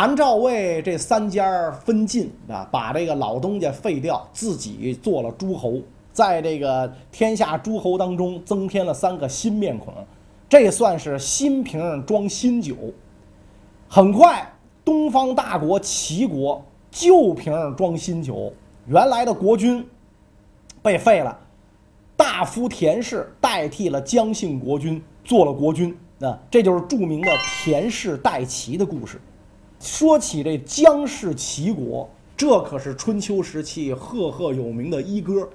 韩赵魏这三家分晋啊，把这个老东家废掉，自己做了诸侯，在这个天下诸侯当中增添了三个新面孔，这算是新瓶装新酒。很快，东方大国齐国旧瓶装新酒，原来的国君被废了，大夫田氏代替了姜姓国君做了国君。那这就是著名的田氏代齐的故事。说起这姜氏齐国，这可是春秋时期赫赫有名的一哥，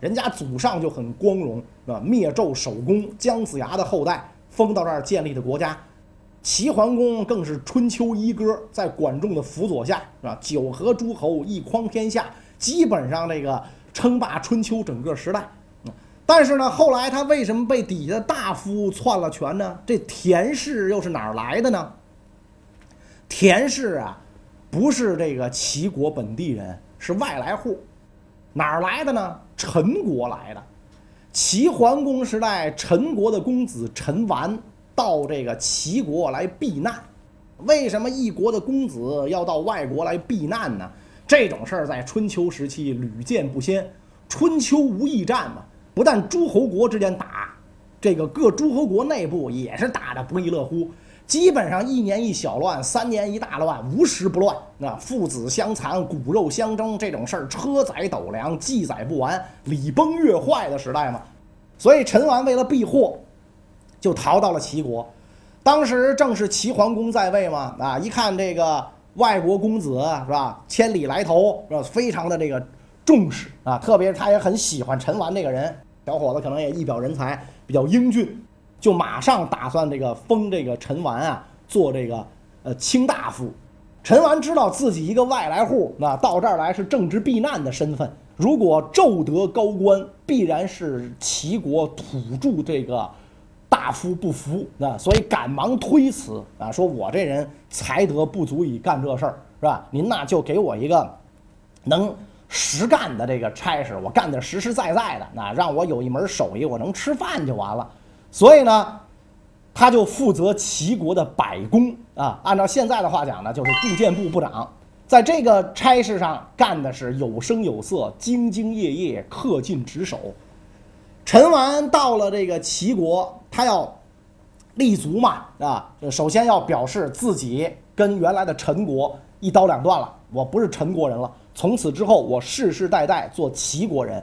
人家祖上就很光荣啊，灭纣守功姜子牙的后代，封到这儿建立的国家。齐桓公更是春秋一哥，在管仲的辅佐下，是吧？九合诸侯，一匡天下，基本上这个称霸春秋整个时代。但是呢，后来他为什么被底下的大夫篡了权呢？这田氏又是哪儿来的呢？田氏啊，不是这个齐国本地人，是外来户。哪儿来的呢？陈国来的。齐桓公时代，陈国的公子陈完到这个齐国来避难。为什么一国的公子要到外国来避难呢？这种事儿在春秋时期屡见不鲜。春秋无义战嘛，不但诸侯国之间打，这个各诸侯国内部也是打得不亦乐乎。基本上一年一小乱，三年一大乱，无时不乱。那父子相残，骨肉相争，这种事儿车载斗量，记载不完，礼崩乐坏的时代嘛。所以陈完为了避祸，就逃到了齐国。当时正是齐桓公在位嘛，啊，一看这个外国公子是吧，千里来投是吧，非常的这个重视啊，特别是他也很喜欢陈完这个人，小伙子可能也一表人才，比较英俊。就马上打算这个封这个陈完啊做这个呃卿大夫。陈完知道自己一个外来户，那到这儿来是政治避难的身份。如果骤得高官，必然是齐国土著这个大夫不服，那所以赶忙推辞啊，说我这人才德不足以干这事儿，是吧？您呐就给我一个能实干的这个差事，我干点实实在在的，那让我有一门手艺，我能吃饭就完了。所以呢，他就负责齐国的百工啊。按照现在的话讲呢，就是铸剑部部长。在这个差事上干的是有声有色、兢兢业业、恪尽职守。陈完到了这个齐国，他要立足嘛啊，首先要表示自己跟原来的陈国一刀两断了，我不是陈国人了。从此之后，我世世代代做齐国人。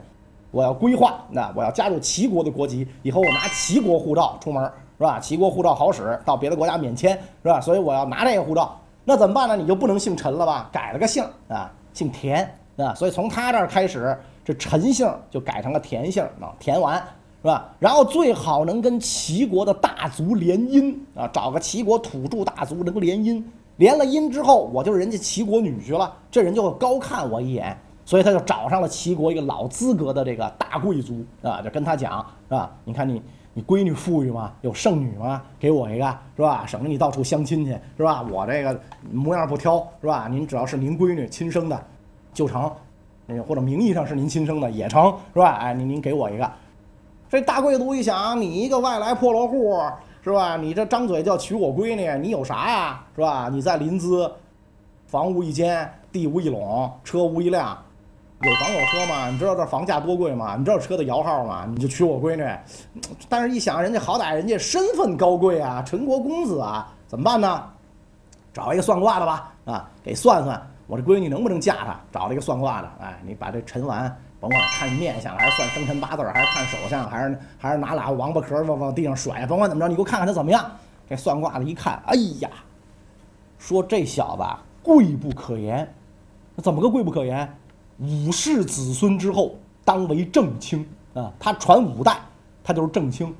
我要规划，那我要加入齐国的国籍，以后我拿齐国护照出门，是吧？齐国护照好使，到别的国家免签，是吧？所以我要拿这个护照，那怎么办呢？你就不能姓陈了吧？改了个姓啊，姓田啊。所以从他这儿开始，这陈姓就改成了田姓啊，田完，是吧？然后最好能跟齐国的大族联姻啊，找个齐国土著大族能联姻，联了姻之后，我就是人家齐国女婿了，这人就会高看我一眼。所以他就找上了齐国一个老资格的这个大贵族啊，就跟他讲是吧？你看你你闺女富裕吗？有剩女吗？给我一个是吧？省得你到处相亲去是吧？我这个模样不挑是吧？您只要是您闺女亲生的就成，或者名义上是您亲生的也成是吧？哎，您您给我一个。这大贵族一想，你一个外来破落户是吧？你这张嘴就要娶我闺女，你有啥呀是吧？你在临淄，房屋一间，地无一垄，车无一辆。有房有车吗？你知道这房价多贵吗？你知道车的摇号吗？你就娶我闺女，但是一想，人家好歹人家身份高贵啊，陈国公子啊，怎么办呢？找一个算卦的吧，啊，给算算我这闺女能不能嫁他？找了一个算卦的，哎，你把这陈完，甭管看面相还是算生辰八字，还是看手相，还是还是拿俩王八壳往往地上甩，甭管怎么着，你给我看看他怎么样？这算卦的一看，哎呀，说这小子贵不可言，怎么个贵不可言？五世子孙之后，当为正卿啊！他传五代，他就是正卿。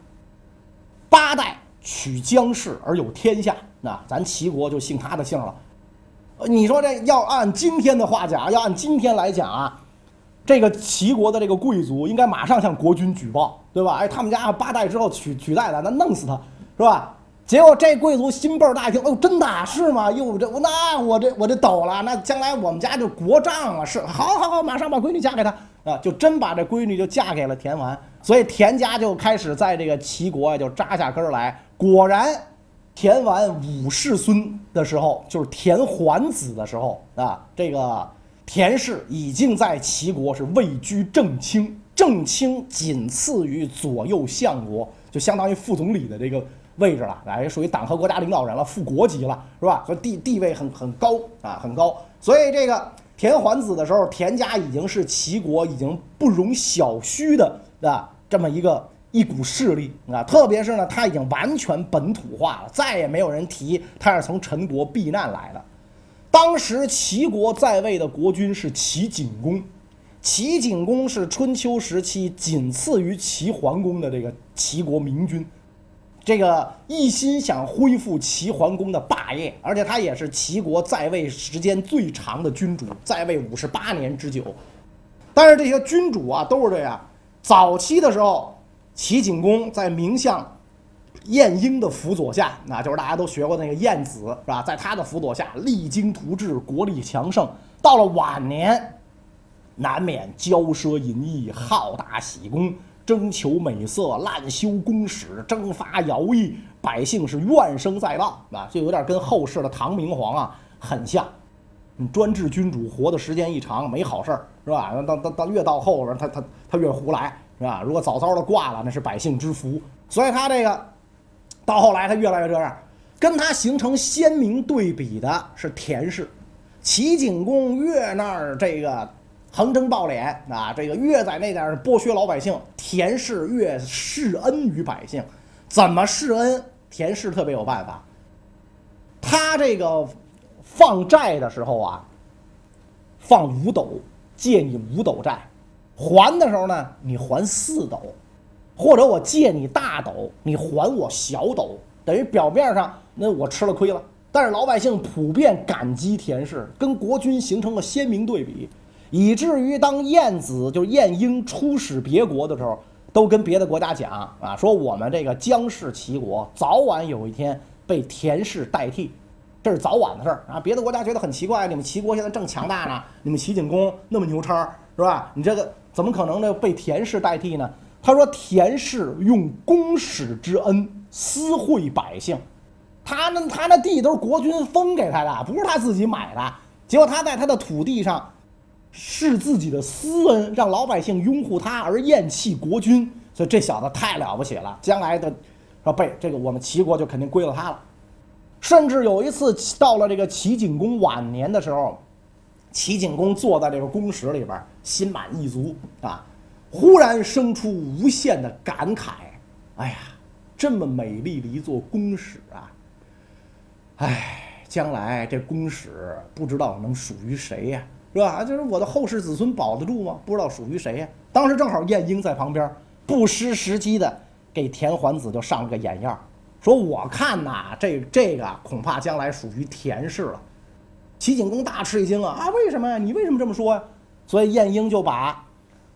八代取姜氏而有天下，那咱齐国就姓他的姓了。你说这要按今天的话讲，要按今天来讲啊，这个齐国的这个贵族应该马上向国君举报，对吧？哎，他们家八代之后取取代的，那弄死他，是吧？结果这贵族心倍儿大，一听哦，真的是吗？哟，这那我这我这抖了，那将来我们家就国丈了，是，好好好，马上把闺女嫁给他啊，就真把这闺女就嫁给了田完，所以田家就开始在这个齐国就扎下根来。果然，田完五世孙的时候，就是田桓子的时候啊，这个田氏已经在齐国是位居正卿，正卿仅次于左右相国，就相当于副总理的这个位置了，哎，属于党和国家领导人了，副国级了，是吧？所以地地位很很高啊，很高。所以这个田桓子的时候，田家已经是齐国已经不容小觑的啊这么一个。一股势力啊，特别是呢，他已经完全本土化了，再也没有人提他是从陈国避难来的。当时齐国在位的国君是齐景公，齐景公是春秋时期仅次于齐桓公的这个齐国明君，这个一心想恢复齐桓公的霸业，而且他也是齐国在位时间最长的君主，在位五十八年之久。但是这些君主啊，都是这样，早期的时候。齐景公在名相晏婴的辅佐下，那就是大家都学过那个晏子，是吧？在他的辅佐下，励精图治，国力强盛。到了晚年，难免骄奢淫逸，好大喜功，征求美色，滥修宫史，征发徭役，百姓是怨声载道，啊，就有点跟后世的唐明皇啊很像。你专制君主活的时间一长，没好事儿，是吧？到到到越到后边，他他他越胡来。是吧？如果早早的挂了，那是百姓之福。所以他这个到后来，他越来越这样。跟他形成鲜明对比的是田氏，齐景公越那儿这个横征暴敛啊，这个越在那点剥削老百姓；田氏越施恩于百姓。怎么施恩？田氏特别有办法。他这个放债的时候啊，放五斗，借你五斗债。还的时候呢，你还四斗，或者我借你大斗，你还我小斗，等于表面上那我吃了亏了。但是老百姓普遍感激田氏，跟国君形成了鲜明对比，以至于当晏子就是晏婴出使别国的时候，都跟别的国家讲啊，说我们这个姜氏齐国早晚有一天被田氏代替，这是早晚的事儿啊。别的国家觉得很奇怪，你们齐国现在正强大呢，你们齐景公那么牛叉是吧？你这个。怎么可能呢？被田氏代替呢？他说：“田氏用公使之恩私惠百姓，他那他那地都是国君封给他的，不是他自己买的。结果他在他的土地上是自己的私恩，让老百姓拥护他而厌弃国君。所以这小子太了不起了，将来的说被这个我们齐国就肯定归了他了。甚至有一次到了这个齐景公晚年的时候。”齐景公坐在这个宫室里边，心满意足啊，忽然生出无限的感慨：哎呀，这么美丽的一座宫室啊！哎，将来这宫室不知道能属于谁呀，是吧？就是我的后世子孙保得住吗？不知道属于谁呀。当时正好晏婴在旁边，不失时机的给田桓子就上了个眼药，说：“我看呐，这这个恐怕将来属于田氏了。”齐景公大吃一惊啊啊！为什么呀？你为什么这么说呀？所以晏婴就把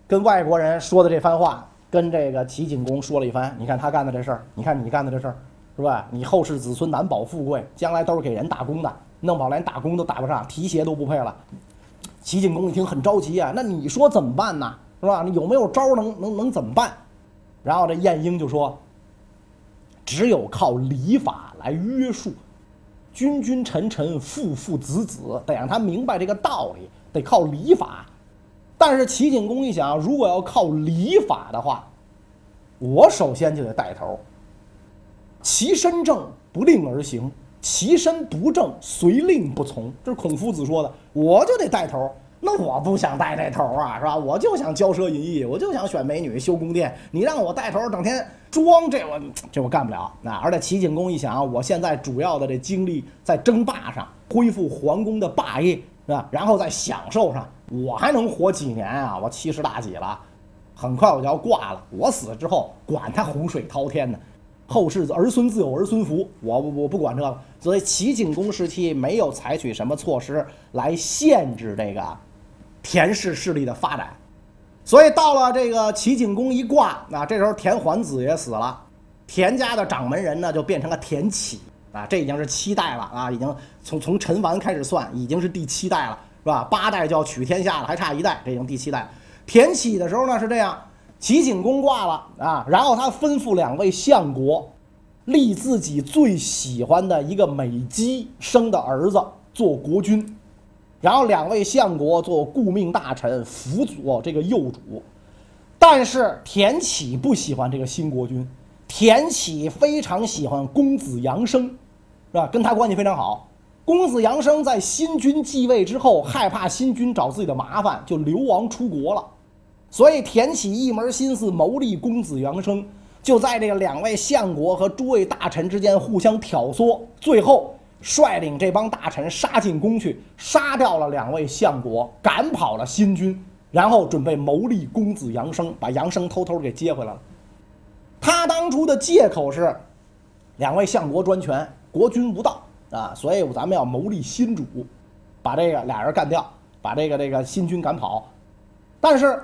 跟外国人说的这番话跟这个齐景公说了一番。你看他干的这事儿，你看你干的这事儿，是吧？你后世子孙难保富贵，将来都是给人打工的，弄不好连打工都打不上，提鞋都不配了。齐景公一听很着急啊，那你说怎么办呢？是吧？你有没有招能能能怎么办？然后这晏婴就说：只有靠礼法来约束。君君臣臣，父父子子，得让他明白这个道理，得靠礼法。但是齐景公一想，如果要靠礼法的话，我首先就得带头。其身正，不令而行；其身不正，随令不从。这是孔夫子说的，我就得带头。那我不想带这头啊，是吧？我就想骄奢淫逸，我就想选美女、修宫殿。你让我带头，整天装这我 这我干不了。那而且齐景公一想，我现在主要的这精力在争霸上，恢复皇宫的霸业，是吧？然后在享受上，我还能活几年啊？我七十大几了，很快我就要挂了。我死之后，管他洪水滔天呢，后世子儿孙自有儿孙福，我我不管这个。所以齐景公时期没有采取什么措施来限制这个。田氏势力的发展，所以到了这个齐景公一挂，那这时候田桓子也死了，田家的掌门人呢就变成了田启啊，这已经是七代了啊，已经从从陈完开始算，已经是第七代了，是吧？八代就要取天下了，还差一代，这已经第七代。田启的时候呢是这样，齐景公挂了啊，然后他吩咐两位相国，立自己最喜欢的一个美姬生的儿子做国君，然后两位相国做顾命大臣辅佐这个幼主。但是田启不喜欢这个新国君，田启非常喜欢公子杨生，是吧？跟他关系非常好。公子杨生在新君继位之后，害怕新君找自己的麻烦，就流亡出国了。所以田启一门心思谋立公子杨生，就在这个两位相国和诸位大臣之间互相挑唆，最后率领这帮大臣杀进宫去，杀掉了两位相国，赶跑了新君。然后准备谋立公子杨生，把杨生偷偷给接回来了。他当初的借口是，两位相国专权，国君无道啊，所以咱们要谋立新主，把这个俩人干掉，把这个这个新君赶跑。但是，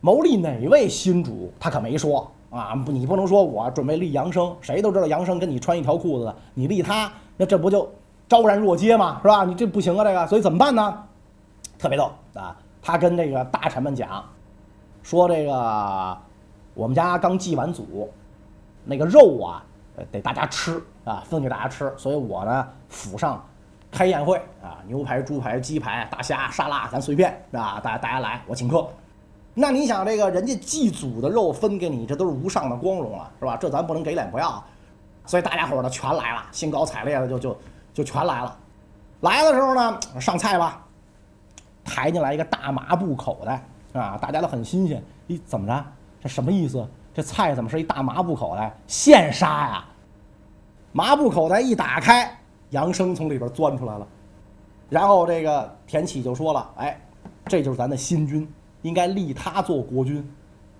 谋立哪位新主，他可没说啊，你不能说我准备立杨生，谁都知道杨生跟你穿一条裤子的，你立他，那这不就昭然若揭吗？是吧？你这不行啊，这个，所以怎么办呢？特别逗啊！他跟这个大臣们讲，说这个我们家刚祭完祖，那个肉啊，得大家吃啊，分给大家吃。所以我呢，府上开宴会啊，牛排、猪排、鸡排、大虾、沙拉，咱随便啊，大家大家来，我请客。那你想，这个人家祭祖的肉分给你，这都是无上的光荣了，是吧？这咱不能给脸不要。所以大家伙呢全来了，兴高采烈的就就就全来了。来的时候呢，上菜吧。抬进来一个大麻布口袋啊，大家都很新鲜。咦，怎么着？这什么意思？这菜怎么是一大麻布口袋？现杀呀！麻布口袋一打开，杨生从里边钻出来了。然后这个田启就说了：“哎，这就是咱的新君，应该立他做国君。”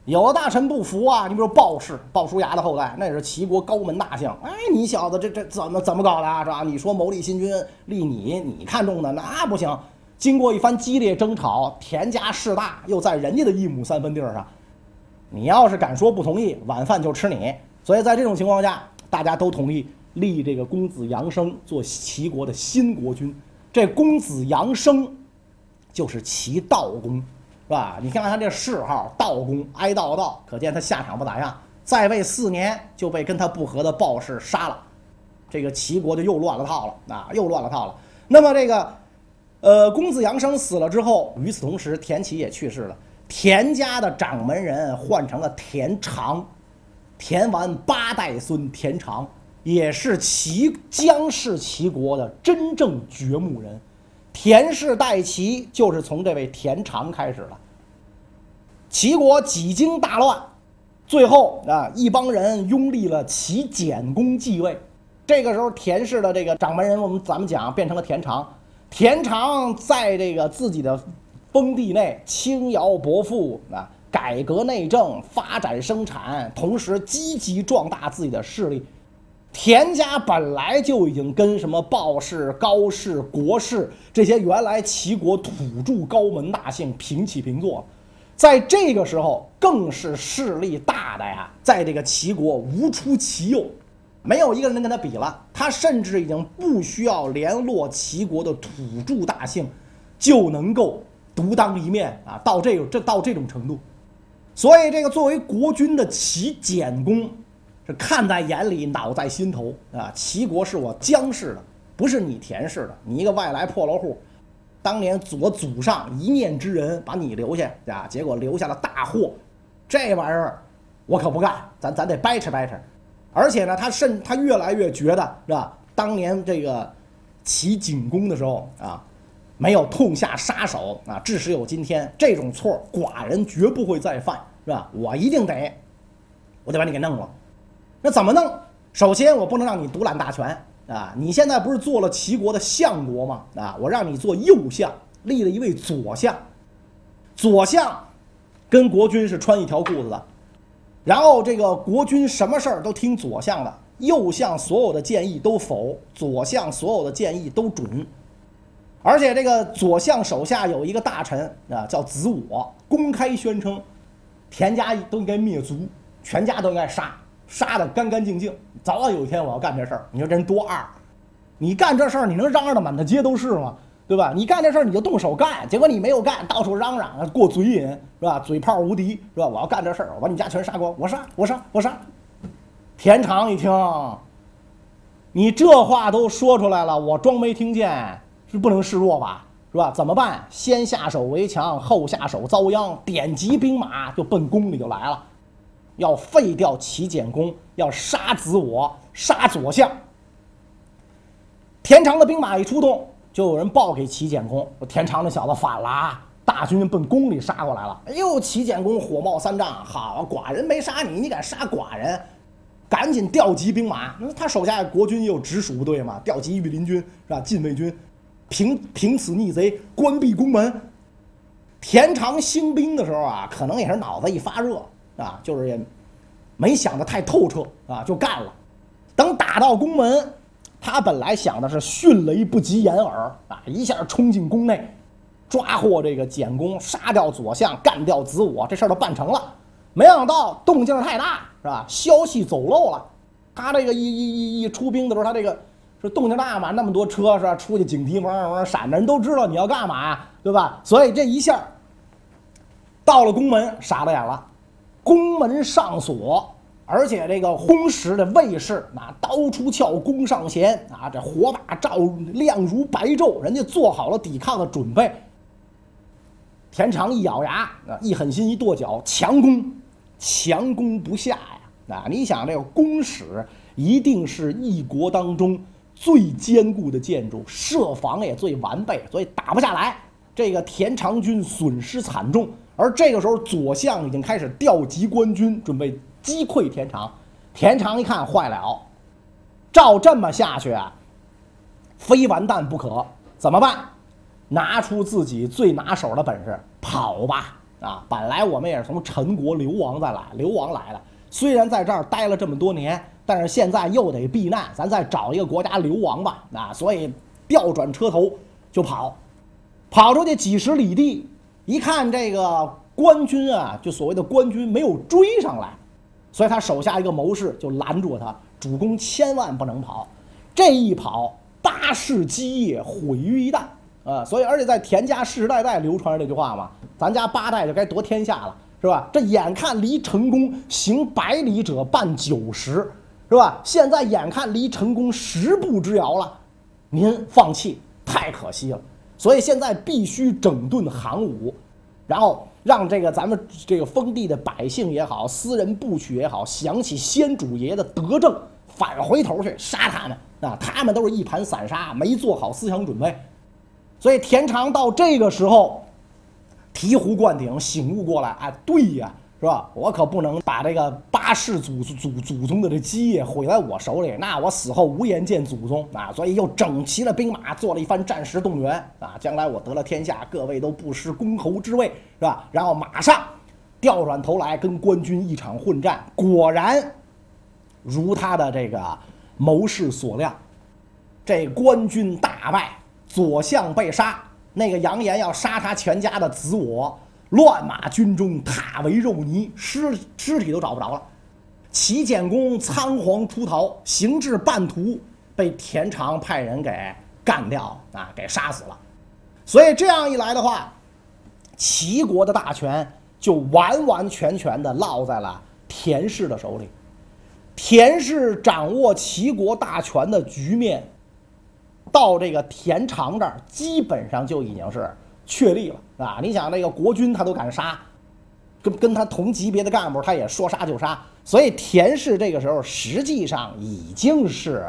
有的大臣不服啊，你比如鲍氏、鲍叔牙的后代，那也是齐国高门大将。哎，你小子这这怎么怎么搞的啊，是吧？你说谋立新君，立你，你看中的那不行。经过一番激烈争吵，田家势大，又在人家的一亩三分地儿上，你要是敢说不同意，晚饭就吃你。所以在这种情况下，大家都同意立这个公子杨生做齐国的新国君。这公子杨生就是齐悼公，是吧？你看看他这谥号道公，哀悼道，可见他下场不咋样。在位四年就被跟他不和的鲍氏杀了，这个齐国就又乱了套了啊，又乱了套了。那么这个。呃，公子杨生死了之后，与此同时，田齐也去世了。田家的掌门人换成了田常，田完八代孙田常，也是齐姜氏齐国的真正掘墓人。田氏代齐就是从这位田常开始的。齐国几经大乱，最后啊，一帮人拥立了齐简公继位。这个时候，田氏的这个掌门人，我们咱们讲变成了田常。田常在这个自己的封地内轻徭薄赋啊，改革内政，发展生产，同时积极壮大自己的势力。田家本来就已经跟什么鲍氏、高氏、国氏这些原来齐国土著高门大姓平起平坐，在这个时候更是势力大的呀，在这个齐国无出其右。没有一个人能跟他比了，他甚至已经不需要联络齐国的土著大姓，就能够独当一面啊！到这个这到这种程度，所以这个作为国君的齐简公是看在眼里，恼在心头啊！齐国是我姜氏的，不是你田氏的，你一个外来破落户，当年我祖上一念之人把你留下啊，结果留下了大祸，这玩意儿我可不干，咱咱得掰扯掰扯。而且呢，他甚他越来越觉得是吧？当年这个齐景公的时候啊，没有痛下杀手啊，致使有今天这种错，寡人绝不会再犯，是吧？我一定得，我得把你给弄了。那怎么弄？首先，我不能让你独揽大权啊！你现在不是做了齐国的相国吗？啊，我让你做右相，立了一位左相。左相跟国君是穿一条裤子的。然后这个国君什么事儿都听左相的，右相所有的建议都否，左相所有的建议都准。而且这个左相手下有一个大臣啊，叫子我，公开宣称，田家都应该灭族，全家都应该杀，杀的干干净净。早晚有一天我要干这事儿。你说这人多二，你干这事儿你能嚷嚷的满大街都是吗？对吧？你干这事儿你就动手干，结果你没有干，到处嚷嚷，过嘴瘾是吧？嘴炮无敌是吧？我要干这事儿，我把你家全杀光，我杀，我杀，我杀。田常一听，你这话都说出来了，我装没听见是不能示弱吧？是吧？怎么办？先下手为强，后下手遭殃，点集兵马就奔宫里就来了，要废掉齐简公，要杀子我，杀左相。田常的兵马一出动，就有人报给齐简公，说田常那小子反了！大军奔宫里杀过来了。哎呦，齐简公火冒三丈，好，寡人没杀你，你敢杀寡人？赶紧调集兵马。那他手下国军也有直属部队嘛，调集御林军是吧？禁卫军，平平此逆贼，关闭宫门。田常兴兵的时候啊，可能也是脑子一发热啊，就是也没想得太透彻啊，就干了。等打到宫门，他本来想的是迅雷不及掩耳啊，一下冲进宫内。抓获这个简公，杀掉左相，干掉子我，这事儿都办成了。没想到动静太大，是吧？消息走漏了。他这个一一一一出兵的时候，他这个是动静大嘛？那么多车是吧？出去警笛嗡嗡嗡闪着，人都知道你要干嘛，对吧？所以这一下到了宫门，傻了眼了。宫门上锁，而且这个轰时的卫士那刀出鞘，弓上弦啊，这火把照亮如白昼，人家做好了抵抗的准备。田常一咬牙，一狠心，一跺脚，强攻，强攻不下呀！啊，你想这个宫室一定是一国当中最坚固的建筑，设防也最完备，所以打不下来。这个田常军损失惨重，而这个时候左相已经开始调集官军，准备击溃田常。田常一看坏了，照这么下去啊，非完蛋不可，怎么办？拿出自己最拿手的本事，跑吧！啊，本来我们也是从陈国流亡再来，流亡来的。虽然在这儿待了这么多年，但是现在又得避难，咱再找一个国家流亡吧！啊，所以调转车头就跑，跑出去几十里地，一看这个官军啊，就所谓的官军没有追上来，所以他手下一个谋士就拦住他：主公千万不能跑，这一跑，八世基业毁于一旦。啊，所以而且在田家世世代代流传着这句话嘛，咱家八代就该得天下了，是吧？这眼看离成功行百里者半九十，是吧？现在眼看离成功十步之遥了，您放弃太可惜了。所以现在必须整顿行伍，然后让这个咱们这个封地的百姓也好，私人部曲也好，想起先主爷的德政，返回头去杀他们啊！他们都是一盘散沙，没做好思想准备。所以田常到这个时候醍醐灌顶，醒悟过来，哎，对呀，是吧？我可不能把这个八世祖祖祖宗的这基业毁在我手里，那我死后无颜见祖宗啊！所以又整齐了兵马，做了一番战时动员啊！将来我得了天下，各位都不失公侯之位，是吧？然后马上调转头来跟官军一场混战，果然如他的这个谋士所料，这官军大败。左相被杀，那个扬言要杀他全家的子我，乱马军中踏为肉泥，尸尸体都找不着了。齐简公仓皇出逃，行至半途被田常派人给干掉啊，给杀死了。所以这样一来的话，齐国的大权就完完全全的落在了田氏的手里。田氏掌握齐国大权的局面。到这个田常这儿，基本上就已经是确立了，啊！你想那个国君他都敢杀，跟跟他同级别的干部他也说杀就杀，所以田氏这个时候实际上已经是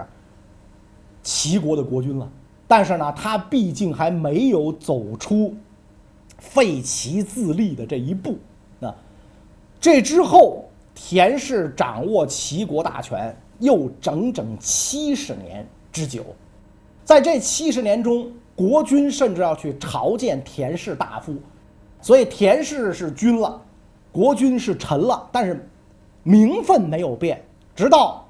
齐国的国君了。但是呢，他毕竟还没有走出废齐自立的这一步。啊，这之后，田氏掌握齐国大权又整整七十年之久。在这七十年中，国君甚至要去朝见田氏大夫，所以田氏是君了，国君是臣了，但是名分没有变。直到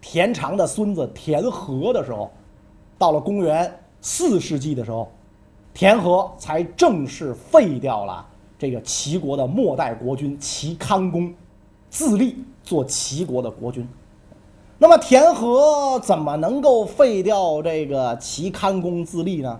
田常的孙子田和的时候，到了公元四世纪的时候，田和才正式废掉了这个齐国的末代国君齐康公，自立做齐国的国君。那么田和怎么能够废掉这个齐康公自立呢？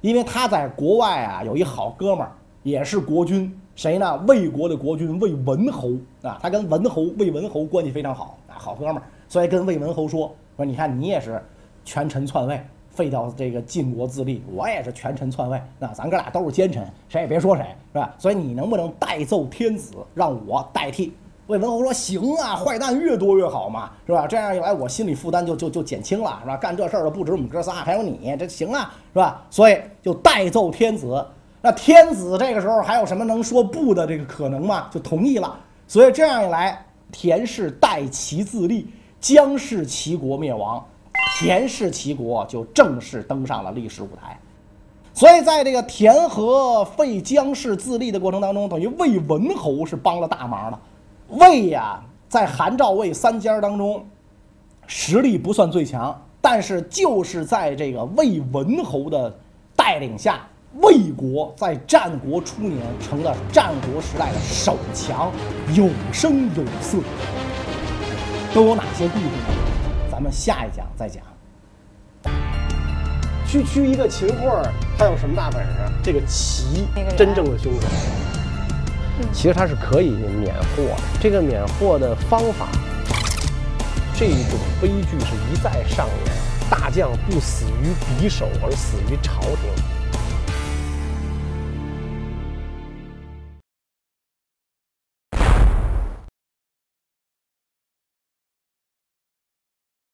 因为他在国外啊有一好哥们儿，也是国君，谁呢？魏国的国君魏文侯啊，他跟文侯魏文侯关系非常好啊，好哥们儿，所以跟魏文侯说说，你看你也是权臣篡位，废掉这个晋国自立，我也是权臣篡位，那咱哥俩都是奸臣，谁也别说谁，是吧？所以你能不能代奏天子，让我代替？魏文侯说行啊，坏蛋越多越好嘛，是吧？这样一来，我心理负担就就就减轻了，是吧？干这事儿的不止我们哥仨，还有你，这行啊，是吧？所以就代奏天子。那天子这个时候还有什么能说不的这个可能吗？就同意了。所以这样一来，田氏代齐自立，姜氏齐国灭亡，田氏齐国就正式登上了历史舞台。所以在这个田和废姜氏自立的过程当中，等于魏文侯是帮了大忙了。魏呀，在韩赵魏三家当中，实力不算最强，但是就是在这个魏文侯的带领下，魏国在战国初年成了战国时代的首强，有声有色。都有哪些故事呢？咱们下一讲再讲。区区一个秦桧儿，他有什么大本事？这个齐真正的凶手。其实他是可以免祸的。这个免祸的方法，这种悲剧是一再上演。大将不死于敌手，而死于朝廷。